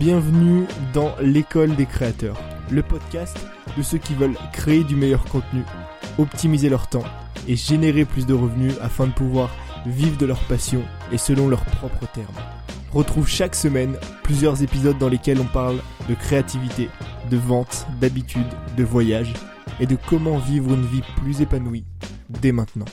Bienvenue dans l'école des créateurs, le podcast de ceux qui veulent créer du meilleur contenu, optimiser leur temps et générer plus de revenus afin de pouvoir vivre de leur passion et selon leurs propres termes. Retrouve chaque semaine plusieurs épisodes dans lesquels on parle de créativité, de vente, d'habitude, de voyage et de comment vivre une vie plus épanouie dès maintenant.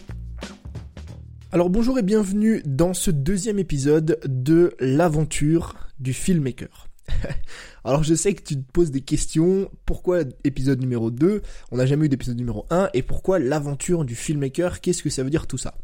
Alors bonjour et bienvenue dans ce deuxième épisode de l'aventure du filmmaker. Alors je sais que tu te poses des questions, pourquoi épisode numéro 2, on n'a jamais eu d'épisode numéro 1, et pourquoi l'aventure du filmmaker, qu'est-ce que ça veut dire tout ça?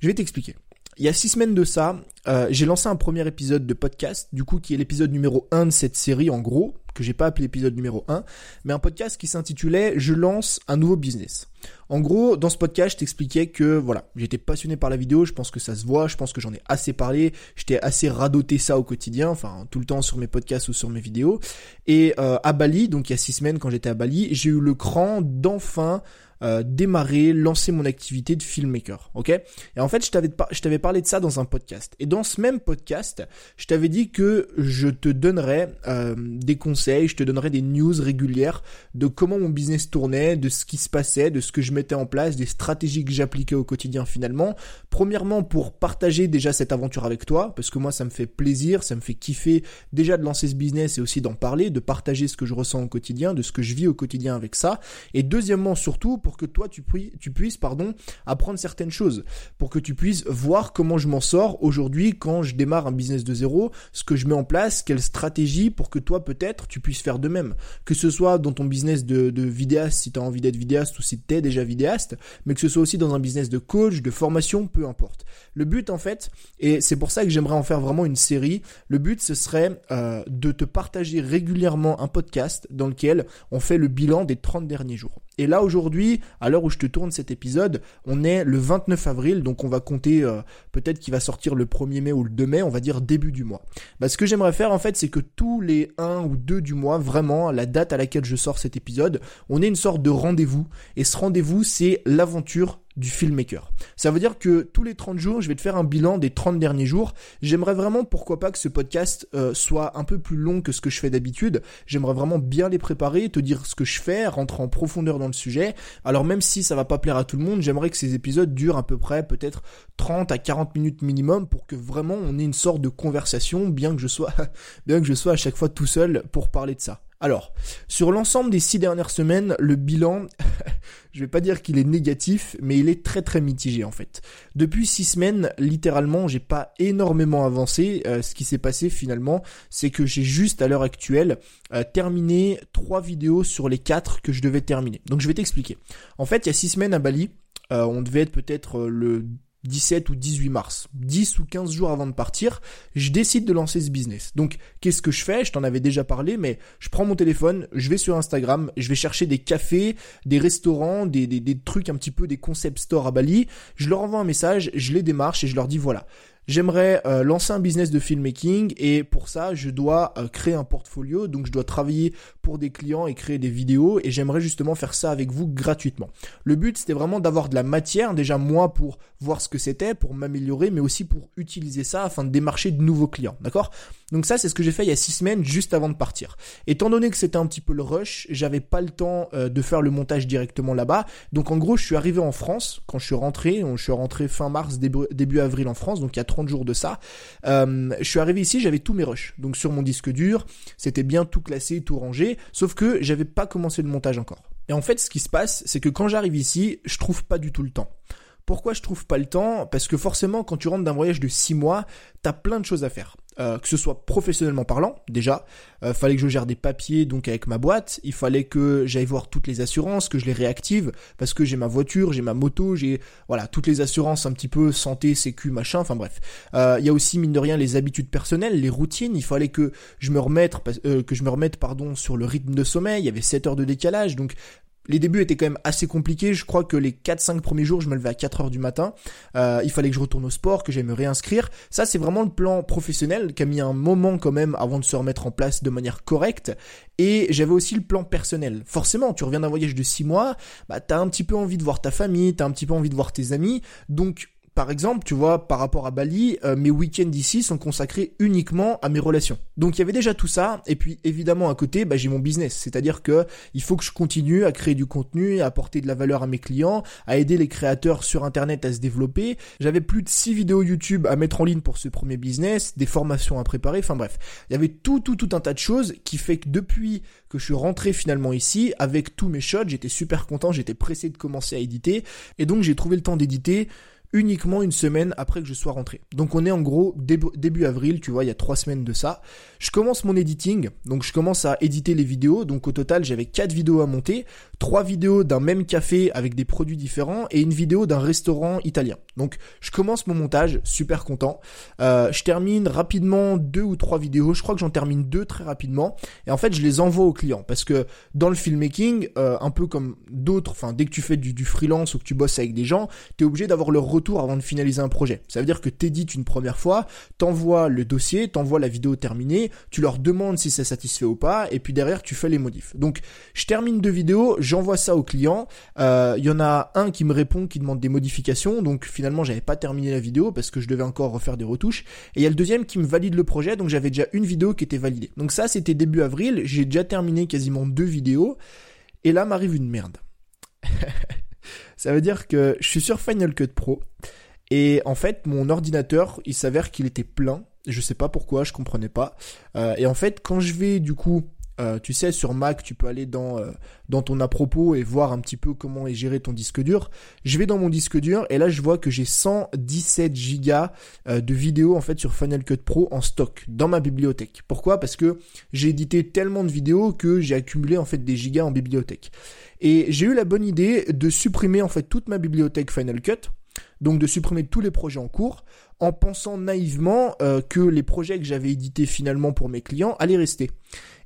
Je vais t'expliquer. Il y a six semaines de ça, euh, j'ai lancé un premier épisode de podcast, du coup qui est l'épisode numéro 1 de cette série en gros, que j'ai pas appelé épisode numéro 1, mais un podcast qui s'intitulait Je lance un nouveau business. En gros, dans ce podcast, je t'expliquais que voilà, j'étais passionné par la vidéo, je pense que ça se voit, je pense que j'en ai assez parlé, j'étais assez radoté ça au quotidien, enfin tout le temps sur mes podcasts ou sur mes vidéos. Et euh, à Bali, donc il y a six semaines quand j'étais à Bali, j'ai eu le cran d'enfin euh, démarrer, lancer mon activité de filmmaker, ok? Et en fait, je t'avais je t'avais parlé de ça dans un podcast. Et dans ce même podcast, je t'avais dit que je te donnerais euh, des conseils, je te donnerais des news régulières de comment mon business tournait, de ce qui se passait, de ce que je mettais en place, des stratégies que j'appliquais au quotidien finalement. Premièrement, pour partager déjà cette aventure avec toi, parce que moi, ça me fait plaisir, ça me fait kiffer déjà de lancer ce business et aussi d'en parler, de partager ce que je ressens au quotidien, de ce que je vis au quotidien avec ça. Et deuxièmement, surtout, pour que toi tu, puisses pardon, apprendre certaines choses, pour que tu puisses voir comment je m'en sors aujourd'hui quand je démarre un business de zéro, ce que je mets en place, quelle stratégie pour que toi peut-être tu puisses faire de même. Que ce soit dans ton business de, de vidéaste si tu as envie d'être vidéaste ou si tu es déjà vidéaste, mais que ce soit aussi dans un business de coach, de formation, peu importe. Le but en fait, et c'est pour ça que j'aimerais en faire vraiment une série, le but ce serait euh, de te partager régulièrement un podcast dans lequel on fait le bilan des 30 derniers jours. Et là aujourd'hui, à l'heure où je te tourne cet épisode, on est le 29 avril, donc on va compter euh, peut-être qu'il va sortir le 1er mai ou le 2 mai, on va dire début du mois. Bah, ce que j'aimerais faire en fait, c'est que tous les 1 ou 2 du mois, vraiment, la date à laquelle je sors cet épisode, on ait une sorte de rendez-vous. Et ce rendez-vous, c'est l'aventure du filmmaker. Ça veut dire que tous les 30 jours, je vais te faire un bilan des 30 derniers jours. J'aimerais vraiment, pourquoi pas, que ce podcast euh, soit un peu plus long que ce que je fais d'habitude. J'aimerais vraiment bien les préparer, te dire ce que je fais, rentrer en profondeur dans le sujet. Alors même si ça va pas plaire à tout le monde, j'aimerais que ces épisodes durent à peu près peut-être 30 à 40 minutes minimum pour que vraiment on ait une sorte de conversation, bien que je sois, bien que je sois à chaque fois tout seul pour parler de ça. Alors, sur l'ensemble des six dernières semaines, le bilan, je vais pas dire qu'il est négatif, mais il est très très mitigé en fait. Depuis six semaines, littéralement, j'ai pas énormément avancé. Euh, ce qui s'est passé finalement, c'est que j'ai juste à l'heure actuelle euh, terminé trois vidéos sur les quatre que je devais terminer. Donc je vais t'expliquer. En fait, il y a six semaines à Bali, euh, on devait être peut-être le 17 ou 18 mars, 10 ou 15 jours avant de partir, je décide de lancer ce business. Donc, qu'est-ce que je fais? Je t'en avais déjà parlé, mais je prends mon téléphone, je vais sur Instagram, je vais chercher des cafés, des restaurants, des, des, des trucs un petit peu, des concept stores à Bali. Je leur envoie un message, je les démarche et je leur dis voilà, J'aimerais euh, lancer un business de filmmaking et pour ça, je dois euh, créer un portfolio. Donc, je dois travailler pour des clients et créer des vidéos et j'aimerais justement faire ça avec vous gratuitement. Le but, c'était vraiment d'avoir de la matière, déjà moi pour voir ce que c'était, pour m'améliorer, mais aussi pour utiliser ça afin de démarcher de nouveaux clients. D'accord? Donc ça, c'est ce que j'ai fait il y a six semaines juste avant de partir. Étant donné que c'était un petit peu le rush, j'avais pas le temps euh, de faire le montage directement là-bas. Donc en gros, je suis arrivé en France quand je suis rentré. Je suis rentré fin mars, début, avril en France, donc il y a 30 jours de ça. Euh, je suis arrivé ici, j'avais tous mes rushs. Donc sur mon disque dur, c'était bien tout classé, tout rangé, sauf que j'avais pas commencé le montage encore. Et en fait, ce qui se passe, c'est que quand j'arrive ici, je trouve pas du tout le temps. Pourquoi je trouve pas le temps? Parce que forcément, quand tu rentres d'un voyage de 6 mois, t'as plein de choses à faire. Euh, que ce soit professionnellement parlant, déjà, euh, fallait que je gère des papiers donc avec ma boîte, il fallait que j'aille voir toutes les assurances, que je les réactive parce que j'ai ma voiture, j'ai ma moto, j'ai voilà toutes les assurances un petit peu santé, sécu, machin, enfin bref. Euh, il y a aussi mine de rien les habitudes personnelles, les routines, il fallait que je me remette que je me remette pardon sur le rythme de sommeil, il y avait 7 heures de décalage donc les débuts étaient quand même assez compliqués. Je crois que les 4-5 premiers jours, je me levais à 4 heures du matin. Euh, il fallait que je retourne au sport, que j'aille me réinscrire. Ça, c'est vraiment le plan professionnel qui a mis un moment quand même avant de se remettre en place de manière correcte. Et j'avais aussi le plan personnel. Forcément, tu reviens d'un voyage de 6 mois, bah t'as un petit peu envie de voir ta famille, t'as un petit peu envie de voir tes amis. Donc par exemple, tu vois, par rapport à Bali, euh, mes week-ends ici sont consacrés uniquement à mes relations. Donc il y avait déjà tout ça, et puis évidemment à côté, bah, j'ai mon business, c'est-à-dire que il faut que je continue à créer du contenu, à apporter de la valeur à mes clients, à aider les créateurs sur Internet à se développer. J'avais plus de 6 vidéos YouTube à mettre en ligne pour ce premier business, des formations à préparer, enfin bref, il y avait tout, tout, tout un tas de choses qui fait que depuis que je suis rentré finalement ici, avec tous mes shots, j'étais super content, j'étais pressé de commencer à éditer, et donc j'ai trouvé le temps d'éditer uniquement une semaine après que je sois rentré. Donc on est en gros début, avril, tu vois, il y a trois semaines de ça. Je commence mon editing, donc je commence à éditer les vidéos. Donc au total, j'avais quatre vidéos à monter, trois vidéos d'un même café avec des produits différents et une vidéo d'un restaurant italien. Donc je commence mon montage, super content. Euh, je termine rapidement deux ou trois vidéos. Je crois que j'en termine deux très rapidement. Et en fait, je les envoie aux clients parce que dans le filmmaking, euh, un peu comme d'autres, enfin dès que tu fais du, freelance ou que tu bosses avec des gens, tu es obligé d'avoir leur retour avant de finaliser un projet. Ça veut dire que t'édites une première fois, t'envoies le dossier, t'envoies la vidéo terminée, tu leur demandes si c'est satisfait ou pas, et puis derrière tu fais les modifs. Donc je termine deux vidéos, j'envoie ça au client. Il euh, y en a un qui me répond, qui demande des modifications, donc finalement j'avais pas terminé la vidéo parce que je devais encore refaire des retouches. Et il y a le deuxième qui me valide le projet, donc j'avais déjà une vidéo qui était validée. Donc ça c'était début avril, j'ai déjà terminé quasiment deux vidéos, et là m'arrive une merde. Ça veut dire que je suis sur Final Cut Pro et en fait mon ordinateur il s'avère qu'il était plein. Je sais pas pourquoi, je comprenais pas. Euh, et en fait quand je vais du coup euh, tu sais, sur Mac, tu peux aller dans, euh, dans ton à propos et voir un petit peu comment est géré ton disque dur. Je vais dans mon disque dur et là, je vois que j'ai 117 gigas de vidéos en fait sur Final Cut Pro en stock dans ma bibliothèque. Pourquoi? Parce que j'ai édité tellement de vidéos que j'ai accumulé en fait des gigas en bibliothèque. Et j'ai eu la bonne idée de supprimer en fait toute ma bibliothèque Final Cut, donc de supprimer tous les projets en cours, en pensant naïvement euh, que les projets que j'avais édités finalement pour mes clients allaient rester.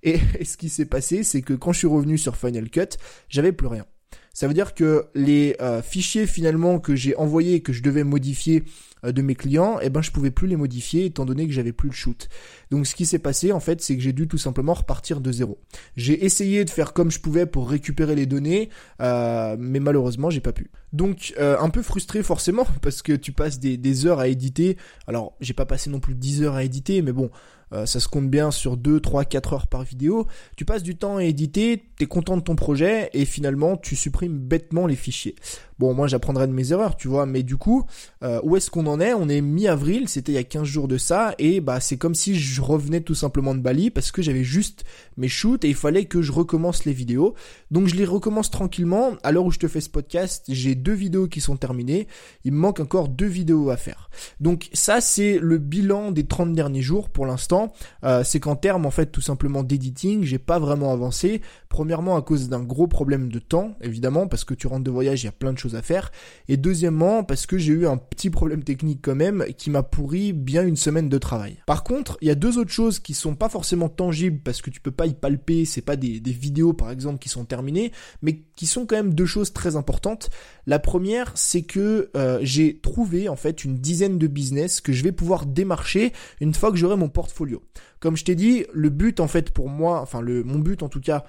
Et, ce qui s'est passé, c'est que quand je suis revenu sur Final Cut, j'avais plus rien. Ça veut dire que les euh, fichiers finalement que j'ai envoyés et que je devais modifier euh, de mes clients, eh ben je pouvais plus les modifier étant donné que j'avais plus le shoot. Donc ce qui s'est passé en fait, c'est que j'ai dû tout simplement repartir de zéro. J'ai essayé de faire comme je pouvais pour récupérer les données, euh, mais malheureusement j'ai pas pu. Donc un peu frustré forcément parce que tu passes des, des heures à éditer. Alors j'ai pas passé non plus 10 heures à éditer, mais bon, euh, ça se compte bien sur 2, 3, 4 heures par vidéo. Tu passes du temps à éditer, t'es content de ton projet et finalement tu supprimes bêtement les fichiers. Bon, moi j'apprendrai de mes erreurs, tu vois, mais du coup, euh, où est-ce qu'on en est? On est mi-avril, c'était il y a 15 jours de ça, et bah c'est comme si je revenais tout simplement de Bali parce que j'avais juste mes shoots et il fallait que je recommence les vidéos. Donc je les recommence tranquillement. À l'heure où je te fais ce podcast, j'ai deux vidéos qui sont terminées. Il me manque encore deux vidéos à faire. Donc ça c'est le bilan des 30 derniers jours pour l'instant. Euh, c'est qu'en termes en fait tout simplement d'editing, j'ai pas vraiment avancé. Premièrement à cause d'un gros problème de temps, évidemment, parce que tu rentres de voyage, il y a plein de choses à faire. Et deuxièmement, parce que j'ai eu un petit problème technique quand même qui m'a pourri bien une semaine de travail. Par contre, il y a deux autres choses qui sont pas forcément tangibles parce que tu peux pas y palper, c'est pas des, vidéos par exemple qui sont terminées, mais qui sont quand même deux choses très importantes. La première, c'est que euh, j'ai trouvé en fait une dizaine de business que je vais pouvoir démarcher une fois que j'aurai mon portfolio. Comme je t'ai dit, le but en fait pour moi, enfin le mon but en tout cas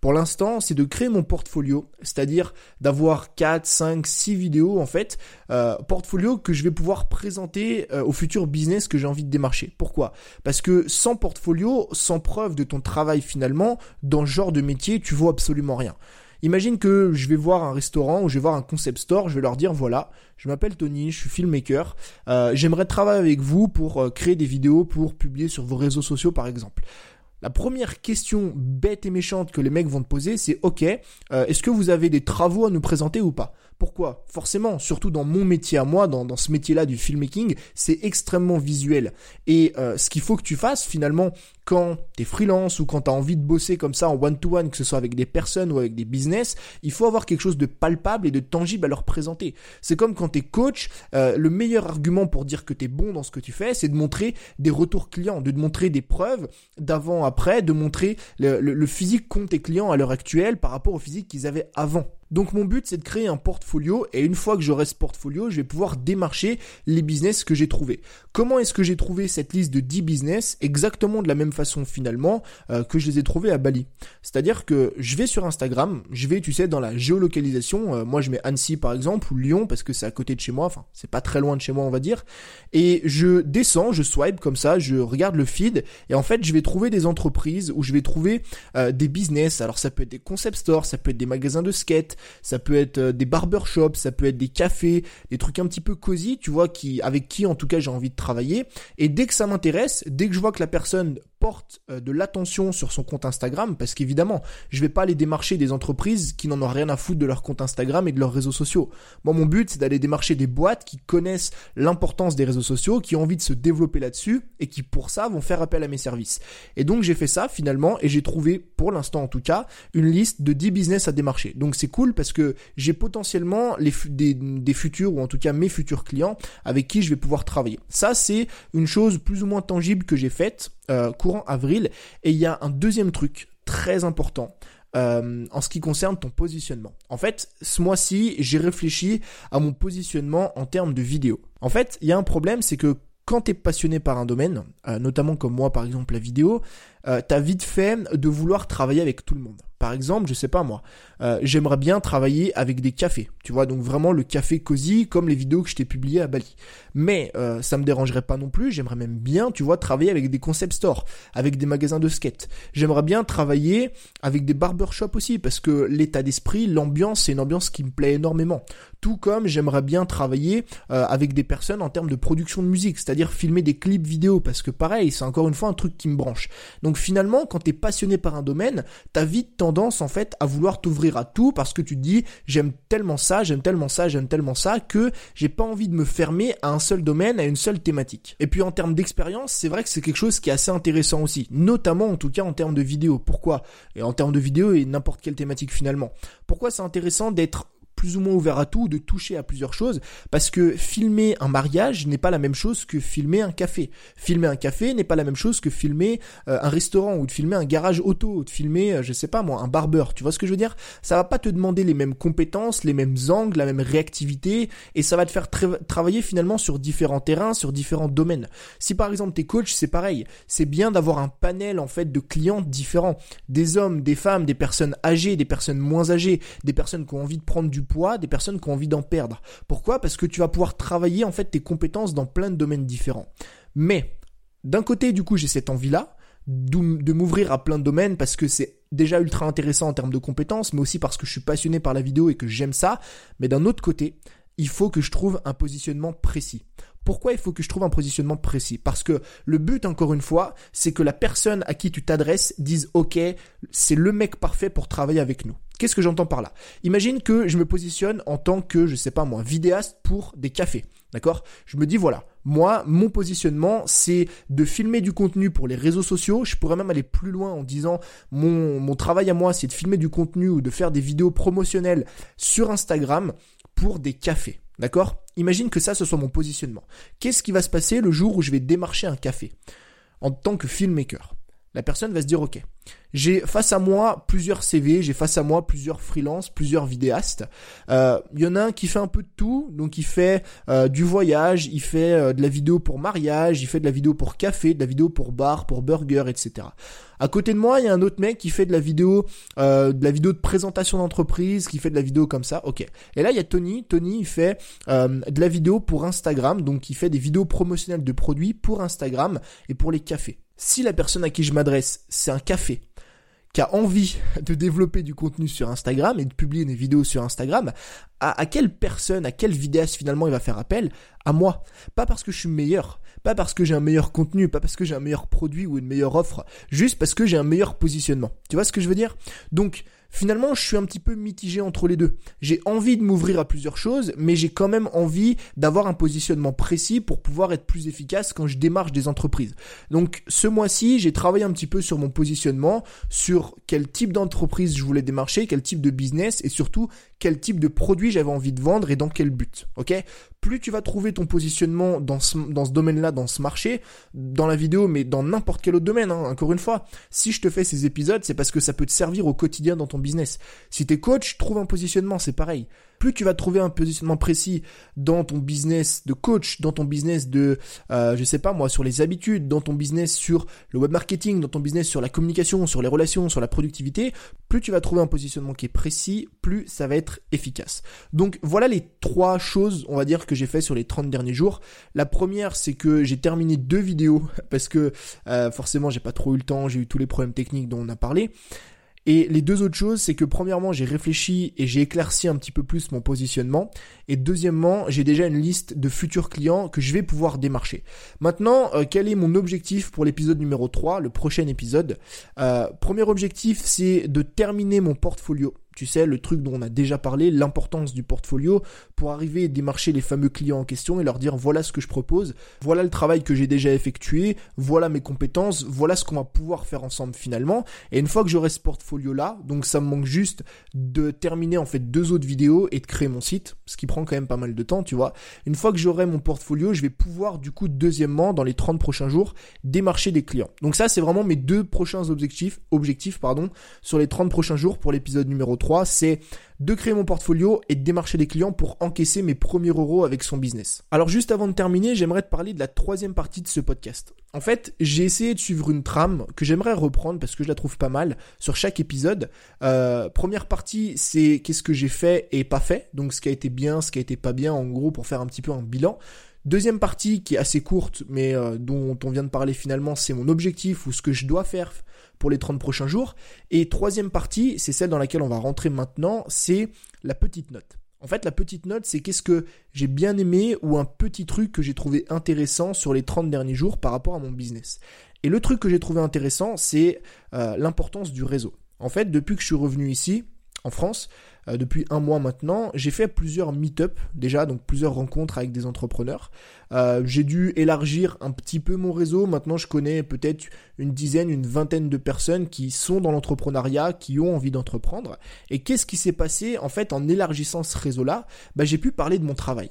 pour l'instant, c'est de créer mon portfolio, c'est-à-dire d'avoir 4, 5, 6 vidéos en fait, euh, portfolio que je vais pouvoir présenter euh, au futur business que j'ai envie de démarcher. Pourquoi? Parce que sans portfolio, sans preuve de ton travail finalement, dans ce genre de métier, tu vois absolument rien. Imagine que je vais voir un restaurant ou je vais voir un concept store, je vais leur dire voilà, je m'appelle Tony, je suis filmmaker, euh, j'aimerais travailler avec vous pour euh, créer des vidéos pour publier sur vos réseaux sociaux par exemple. La première question bête et méchante que les mecs vont te poser, c'est OK, euh, est-ce que vous avez des travaux à nous présenter ou pas? Pourquoi? Forcément, surtout dans mon métier à moi, dans, dans ce métier-là du filmmaking, c'est extrêmement visuel. Et euh, ce qu'il faut que tu fasses finalement quand t'es freelance ou quand t'as envie de bosser comme ça en one-to-one, que ce soit avec des personnes ou avec des business, il faut avoir quelque chose de palpable et de tangible à leur présenter. C'est comme quand t'es coach, euh, le meilleur argument pour dire que t'es bon dans ce que tu fais, c'est de montrer des retours clients, de te montrer des preuves d'avant après, de montrer le, le, le physique qu'ont tes clients à l'heure actuelle par rapport au physique qu'ils avaient avant. Donc mon but c'est de créer un portfolio et une fois que j'aurai ce portfolio, je vais pouvoir démarcher les business que j'ai trouvés. Comment est-ce que j'ai trouvé cette liste de 10 business? Exactement de la même façon finalement euh, que je les ai trouvés à Bali. C'est-à-dire que je vais sur Instagram, je vais tu sais dans la géolocalisation, euh, moi je mets Annecy par exemple ou Lyon parce que c'est à côté de chez moi, enfin c'est pas très loin de chez moi on va dire, et je descends, je swipe comme ça, je regarde le feed et en fait je vais trouver des entreprises où je vais trouver euh, des business. Alors ça peut être des concept stores, ça peut être des magasins de skate, ça peut être euh, des barbershops, ça peut être des cafés, des trucs un petit peu cosy, tu vois, avec qui en tout cas j'ai envie de travailler. Et dès que ça m'intéresse, dès que je vois que la personne porte euh, de l'attention sur son compte Instagram, parce qu'évidemment, je vais pas aller démarcher des entreprises qui n'en ont rien à foutre de leur compte Instagram et de leurs réseaux sociaux. Moi, mon but, c'est d'aller démarcher des boîtes qui connaissent l'importance des réseaux sociaux, qui ont envie de se développer là-dessus et qui, pour ça, vont faire appel à mes services. Et donc, j'ai fait ça finalement et j'ai trouvé, pour l'instant en tout cas, une liste de 10 business à démarcher. Donc, c'est cool parce que j'ai potentiellement les, des, des futurs ou en tout cas mes futurs clients avec qui je vais pouvoir travailler. Ça, c'est une chose plus ou moins tangible que j'ai faite euh, courant avril. Et il y a un deuxième truc très important. Euh, en ce qui concerne ton positionnement. En fait, ce mois-ci, j'ai réfléchi à mon positionnement en termes de vidéo. En fait, il y a un problème, c'est que quand tu es passionné par un domaine, euh, notamment comme moi par exemple la vidéo, euh, t'as vite fait de vouloir travailler avec tout le monde. Par exemple, je sais pas moi, euh, j'aimerais bien travailler avec des cafés, tu vois, donc vraiment le café cosy comme les vidéos que je t'ai publiées à Bali. Mais euh, ça me dérangerait pas non plus, j'aimerais même bien, tu vois, travailler avec des concept stores, avec des magasins de skate. J'aimerais bien travailler avec des barbershops aussi, parce que l'état d'esprit, l'ambiance, c'est une ambiance qui me plaît énormément. Tout comme j'aimerais bien travailler euh, avec des personnes en termes de production de musique, c'est-à-dire filmer des clips vidéo, parce que pareil, c'est encore une fois un truc qui me branche. Donc finalement, quand t'es passionné par un domaine, t'as vite tendance en fait à vouloir t'ouvrir à tout parce que tu te dis j'aime tellement ça, j'aime tellement ça, j'aime tellement ça que j'ai pas envie de me fermer à un seul domaine, à une seule thématique. Et puis en termes d'expérience, c'est vrai que c'est quelque chose qui est assez intéressant aussi, notamment en tout cas en termes de vidéo. Pourquoi? Et en termes de vidéo et n'importe quelle thématique finalement. Pourquoi c'est intéressant d'être plus ou moins ouvert à tout, de toucher à plusieurs choses, parce que filmer un mariage n'est pas la même chose que filmer un café. Filmer un café n'est pas la même chose que filmer euh, un restaurant ou de filmer un garage auto ou de filmer, euh, je sais pas moi, un barbeur. Tu vois ce que je veux dire? Ça va pas te demander les mêmes compétences, les mêmes angles, la même réactivité, et ça va te faire travailler finalement sur différents terrains, sur différents domaines. Si par exemple t'es coach, c'est pareil. C'est bien d'avoir un panel en fait de clients différents, des hommes, des femmes, des personnes âgées, des personnes moins âgées, des personnes qui ont envie de prendre du des personnes qui ont envie d'en perdre. Pourquoi? Parce que tu vas pouvoir travailler en fait tes compétences dans plein de domaines différents. Mais d'un côté, du coup, j'ai cette envie-là de m'ouvrir à plein de domaines parce que c'est déjà ultra intéressant en termes de compétences, mais aussi parce que je suis passionné par la vidéo et que j'aime ça. Mais d'un autre côté, il faut que je trouve un positionnement précis. Pourquoi il faut que je trouve un positionnement précis? Parce que le but, encore une fois, c'est que la personne à qui tu t'adresses dise OK, c'est le mec parfait pour travailler avec nous. Qu'est-ce que j'entends par là? Imagine que je me positionne en tant que, je sais pas moi, vidéaste pour des cafés. D'accord? Je me dis voilà, moi, mon positionnement, c'est de filmer du contenu pour les réseaux sociaux. Je pourrais même aller plus loin en disant mon travail à moi, c'est de filmer du contenu ou de faire des vidéos promotionnelles sur Instagram pour des cafés. D'accord? Imagine que ça, ce soit mon positionnement. Qu'est-ce qui va se passer le jour où je vais démarcher un café? En tant que filmmaker La personne va se dire, ok, j'ai face à moi plusieurs CV, j'ai face à moi plusieurs freelances, plusieurs vidéastes. Il euh, y en a un qui fait un peu de tout, donc il fait euh, du voyage, il fait euh, de la vidéo pour mariage, il fait de la vidéo pour café, de la vidéo pour bar, pour burger, etc. À côté de moi, il y a un autre mec qui fait de la vidéo, de la vidéo de présentation d'entreprise, qui fait de la vidéo comme ça. Ok. Et là, il y a Tony. Tony, il fait de la vidéo pour Instagram, donc il fait des vidéos promotionnelles de produits pour Instagram et pour les cafés. Si la personne à qui je m'adresse, c'est un café, qui a envie de développer du contenu sur Instagram et de publier des vidéos sur Instagram, à, quelle personne, à quel vidéaste finalement il va faire appel? À moi. Pas parce que je suis meilleur, pas parce que j'ai un meilleur contenu, pas parce que j'ai un meilleur produit ou une meilleure offre, juste parce que j'ai un meilleur positionnement. Tu vois ce que je veux dire? Donc, finalement, je suis un petit peu mitigé entre les deux. J'ai envie de m'ouvrir à plusieurs choses, mais j'ai quand même envie d'avoir un positionnement précis pour pouvoir être plus efficace quand je démarche des entreprises. Donc, ce mois-ci, j'ai travaillé un petit peu sur mon positionnement, sur quel type d'entreprise je voulais démarcher, quel type de business et surtout quel type de produit j'avais envie de vendre et dans quel but. Ok? Plus tu vas trouver ton positionnement dans ce, dans ce domaine-là, dans ce marché, dans la vidéo, mais dans n'importe quel autre domaine, hein. encore une fois, si je te fais ces épisodes, c'est parce que ça peut te servir au quotidien dans ton business. Si t'es coach, trouve un positionnement, c'est pareil plus tu vas trouver un positionnement précis dans ton business de coach, dans ton business de, euh, je sais pas moi, sur les habitudes, dans ton business sur le web marketing, dans ton business sur la communication, sur les relations, sur la productivité, plus tu vas trouver un positionnement qui est précis, plus ça va être efficace. Donc voilà les trois choses, on va dire, que j'ai fait sur les 30 derniers jours. La première, c'est que j'ai terminé deux vidéos parce que euh, forcément j'ai pas trop eu le temps, j'ai eu tous les problèmes techniques dont on a parlé. Et les deux autres choses, c'est que premièrement, j'ai réfléchi et j'ai éclairci un petit peu plus mon positionnement. Et deuxièmement, j'ai déjà une liste de futurs clients que je vais pouvoir démarcher. Maintenant, euh, quel est mon objectif pour l'épisode numéro 3, le prochain épisode? Euh, Premier objectif, c'est de terminer mon portfolio tu sais, le truc dont on a déjà parlé, l'importance du portfolio pour arriver et démarcher les fameux clients en question et leur dire voilà ce que je propose, voilà le travail que j'ai déjà effectué, voilà mes compétences, voilà ce qu'on va pouvoir faire ensemble finalement. Et une fois que j'aurai ce portfolio là, donc ça me manque juste de terminer en fait deux autres vidéos et de créer mon site, ce qui prend quand même pas mal de temps, tu vois. Une fois que j'aurai mon portfolio, je vais pouvoir du coup deuxièmement dans les 30 prochains jours démarcher des clients. Donc ça c'est vraiment mes deux prochains objectifs, objectifs pardon, sur les 30 prochains jours pour l'épisode numéro 3 c'est de créer mon portfolio et de démarcher des clients pour encaisser mes premiers euros avec son business. Alors juste avant de terminer, j'aimerais te parler de la troisième partie de ce podcast. En fait, j'ai essayé de suivre une trame que j'aimerais reprendre parce que je la trouve pas mal sur chaque épisode. Euh, première partie, c'est qu'est-ce que j'ai fait et pas fait, donc ce qui a été bien, ce qui a été pas bien, en gros pour faire un petit peu un bilan. Deuxième partie qui est assez courte, mais euh, dont on vient de parler finalement, c'est mon objectif ou ce que je dois faire pour les 30 prochains jours. Et troisième partie, c'est celle dans laquelle on va rentrer maintenant, c'est la petite note. En fait, la petite note, c'est qu'est-ce que j'ai bien aimé ou un petit truc que j'ai trouvé intéressant sur les 30 derniers jours par rapport à mon business. Et le truc que j'ai trouvé intéressant, c'est euh, l'importance du réseau. En fait, depuis que je suis revenu ici, en France, euh, depuis un mois maintenant, j'ai fait plusieurs meet-up déjà, donc plusieurs rencontres avec des entrepreneurs. Euh, j'ai dû élargir un petit peu mon réseau. Maintenant, je connais peut-être une dizaine, une vingtaine de personnes qui sont dans l'entrepreneuriat, qui ont envie d'entreprendre. Et qu'est-ce qui s'est passé en fait en élargissant ce réseau-là? Bah, J'ai pu parler de mon travail.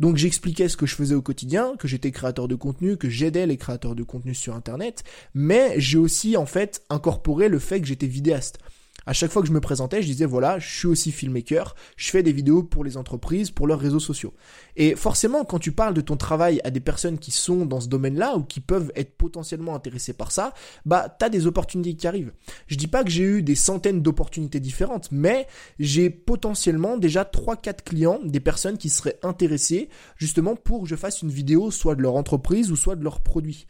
Donc j'expliquais ce que je faisais au quotidien, que j'étais créateur de contenu, que j'aidais les créateurs de contenu sur internet, mais j'ai aussi en fait incorporé le fait que j'étais vidéaste à chaque fois que je me présentais, je disais voilà, je suis aussi filmmaker, je fais des vidéos pour les entreprises, pour leurs réseaux sociaux. Et forcément, quand tu parles de ton travail à des personnes qui sont dans ce domaine-là ou qui peuvent être potentiellement intéressées par ça, bah t'as des opportunités qui arrivent. Je dis pas que j'ai eu des centaines d'opportunités différentes, mais j'ai potentiellement déjà 3-4 clients, des personnes qui seraient intéressées justement pour que je fasse une vidéo soit de leur entreprise ou soit de leurs produits.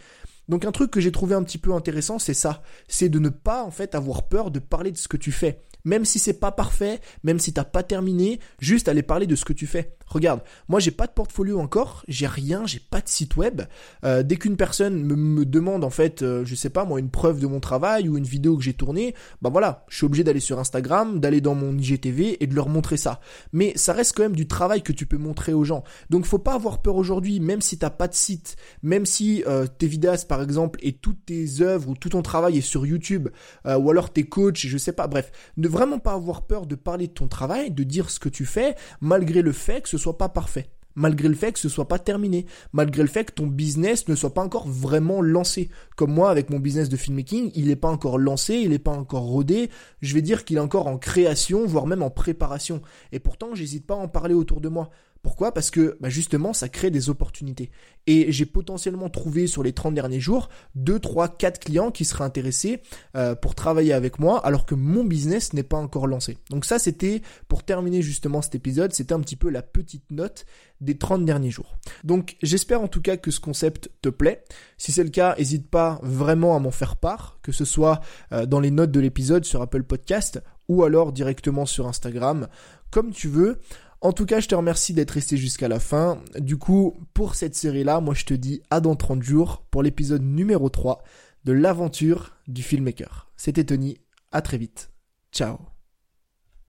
Donc un truc que j'ai trouvé un petit peu intéressant, c'est ça, c'est de ne pas en fait avoir peur de parler de ce que tu fais. Même si c'est pas parfait, même si t'as pas terminé, juste aller parler de ce que tu fais. Regarde, moi j'ai pas de portfolio encore, j'ai rien, j'ai pas de site web. Euh, dès qu'une personne me, demande en fait, euh, je sais pas moi, une preuve de mon travail ou une vidéo que j'ai tournée, bah voilà, je suis obligé d'aller sur Instagram, d'aller dans mon IGTV et de leur montrer ça. Mais ça reste quand même du travail que tu peux montrer aux gens. Donc faut pas avoir peur aujourd'hui, même si t'as pas de site, même si euh, tes vidéas par exemple et toutes tes œuvres ou tout ton travail est sur YouTube, ou alors tes coachs, je sais pas, bref, ne vraiment pas avoir peur de parler de ton travail, de dire ce que tu fais, malgré le fait que ce soit pas parfait malgré le fait que ce soit pas terminé, malgré le fait que ton business ne soit pas encore vraiment lancé. Comme moi, avec mon business de filmmaking, il n'est pas encore lancé, il n'est pas encore rodé. Je vais dire qu'il est encore en création, voire même en préparation. Et pourtant, j'hésite pas à en parler autour de moi. Pourquoi? Parce que bah, justement, ça crée des opportunités. Et j'ai potentiellement trouvé sur les 30 derniers jours 2, 3, 4 clients qui seraient intéressés euh, pour travailler avec moi alors que mon business n'est pas encore lancé. Donc ça, c'était pour terminer justement cet épisode, c'était un petit peu la petite note des 30 derniers jours. Donc j'espère en tout cas que ce concept te plaît. Si c'est le cas, n'hésite pas vraiment à m'en faire part, que ce soit euh, dans les notes de l'épisode sur Apple Podcast ou alors directement sur Instagram, comme tu veux. En tout cas, je te remercie d'être resté jusqu'à la fin. Du coup, pour cette série-là, moi je te dis à dans 30 jours pour l'épisode numéro 3 de l'aventure du filmmaker. C'était Tony, à très vite. Ciao